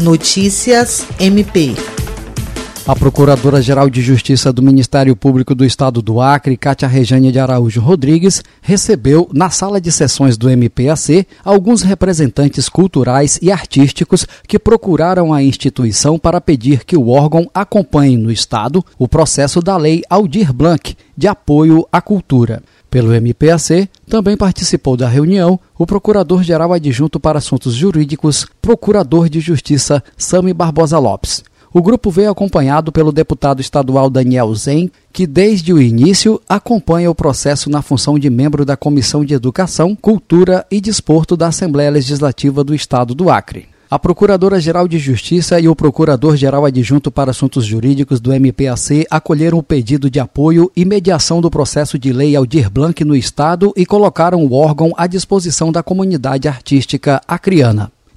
Notícias MP. A Procuradora-Geral de Justiça do Ministério Público do Estado do Acre, Cátia Rejane de Araújo Rodrigues, recebeu, na sala de sessões do MPAC, alguns representantes culturais e artísticos que procuraram a instituição para pedir que o órgão acompanhe no Estado o processo da Lei Aldir Blanc de apoio à cultura. Pelo MPAC, também participou da reunião o Procurador-Geral Adjunto para Assuntos Jurídicos, Procurador de Justiça Sami Barbosa Lopes. O grupo veio acompanhado pelo deputado estadual Daniel Zen, que desde o início acompanha o processo na função de membro da Comissão de Educação, Cultura e Desporto da Assembleia Legislativa do Estado do Acre. A Procuradora-Geral de Justiça e o Procurador-Geral Adjunto para Assuntos Jurídicos do MPAC acolheram o pedido de apoio e mediação do processo de lei Aldir Blanc no Estado e colocaram o órgão à disposição da comunidade artística acriana.